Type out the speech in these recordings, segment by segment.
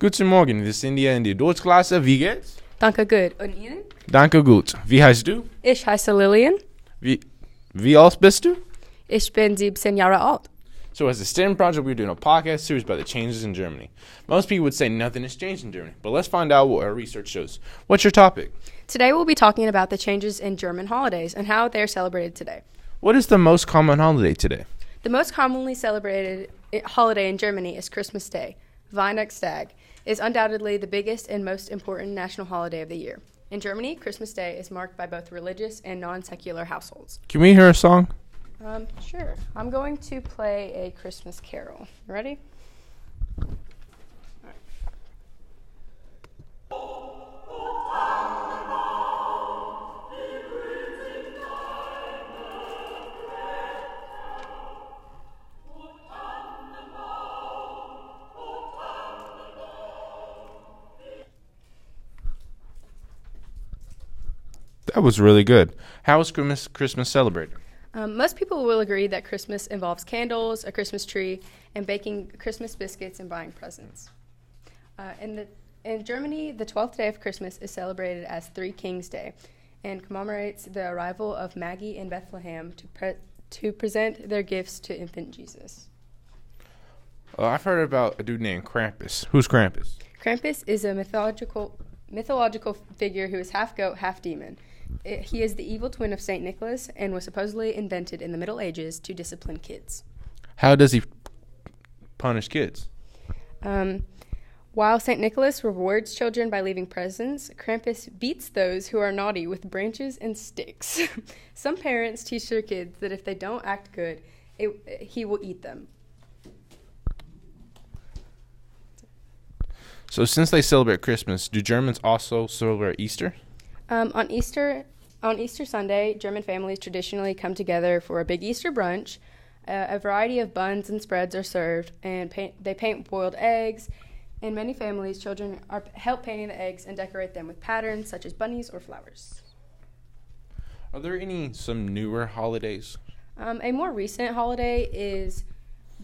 Guten Morgen, wir sind hier in die Deutschklasse. Wie geht's? Danke gut. Und Ihnen? Danke gut. Wie heißt du? Ich heiße Lillian. Wie, wie alt bist du? Ich bin 17 Jahre alt. So, as a STEM project, we're doing a podcast series about the changes in Germany. Most people would say nothing has changed in Germany, but let's find out what our research shows. What's your topic? Today we'll be talking about the changes in German holidays and how they are celebrated today. What is the most common holiday today? The most commonly celebrated holiday in Germany is Christmas Day. Weihnachtstag is undoubtedly the biggest and most important national holiday of the year. In Germany, Christmas Day is marked by both religious and non secular households. Can we hear a song? Um, sure. I'm going to play a Christmas carol. Ready? That was really good. How is Christmas, Christmas celebrated? Um, most people will agree that Christmas involves candles, a Christmas tree, and baking Christmas biscuits and buying presents. Uh, in, the, in Germany, the 12th day of Christmas is celebrated as Three Kings Day and commemorates the arrival of Magi in Bethlehem to, pre- to present their gifts to infant Jesus. Uh, I've heard about a dude named Krampus. Who's Krampus? Krampus is a mythological mythological figure who is half goat, half demon. I- he is the evil twin of Saint Nicholas and was supposedly invented in the Middle Ages to discipline kids. How does he punish kids? Um, while St. Nicholas rewards children by leaving presents, Krampus beats those who are naughty with branches and sticks. Some parents teach their kids that if they don't act good, it, he will eat them. So, since they celebrate Christmas, do Germans also celebrate Easter? Um, on Easter, on Easter Sunday, German families traditionally come together for a big Easter brunch. Uh, a variety of buns and spreads are served, and paint, they paint boiled eggs. In many families, children are help painting the eggs and decorate them with patterns such as bunnies or flowers. Are there any some newer holidays? Um, a more recent holiday is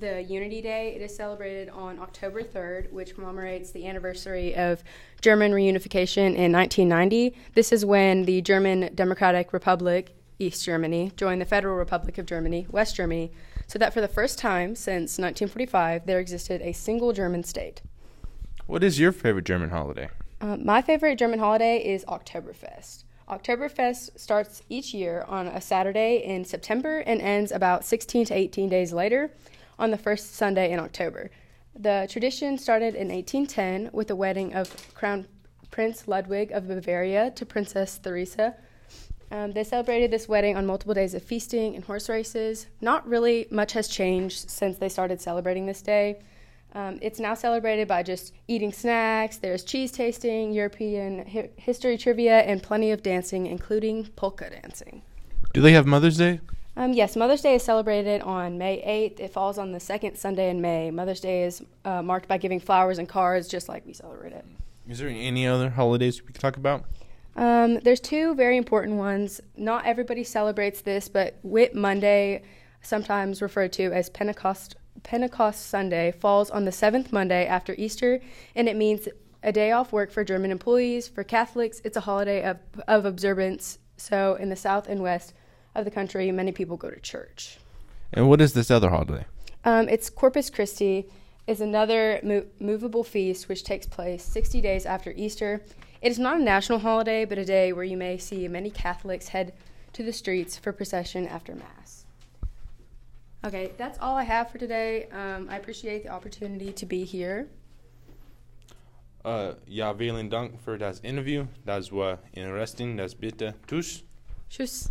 the Unity Day. It is celebrated on October 3rd, which commemorates the anniversary of German reunification in 1990. This is when the German Democratic Republic, East Germany, joined the Federal Republic of Germany, West Germany, so that for the first time since 1945, there existed a single German state. What is your favorite German holiday? Uh, my favorite German holiday is Oktoberfest. Oktoberfest starts each year on a Saturday in September and ends about 16 to 18 days later on the first Sunday in October. The tradition started in 1810 with the wedding of Crown Prince Ludwig of Bavaria to Princess Theresa. Um, they celebrated this wedding on multiple days of feasting and horse races. Not really much has changed since they started celebrating this day. Um, it's now celebrated by just eating snacks. There's cheese tasting, European hi- history trivia, and plenty of dancing, including polka dancing. Do they have Mother's Day? Um, yes, Mother's Day is celebrated on May 8th. It falls on the second Sunday in May. Mother's Day is uh, marked by giving flowers and cards, just like we celebrate it. Is there any other holidays we can talk about? Um, there's two very important ones. Not everybody celebrates this, but Whit Monday, sometimes referred to as Pentecost Pentecost Sunday, falls on the seventh Monday after Easter, and it means a day off work for German employees. For Catholics, it's a holiday of, of observance. So in the south and west of the country, many people go to church. And what is this other holiday? Um, it's Corpus Christi is another mo- movable feast which takes place 60 days after Easter. It is not a national holiday, but a day where you may see many Catholics head to the streets for procession after Mass. Okay, that's all I have for today. Um, I appreciate the opportunity to be here. Uh, ja, vielen Dank für das Interview. Das war interesting. Das bitte. Tschüss. Tschüss.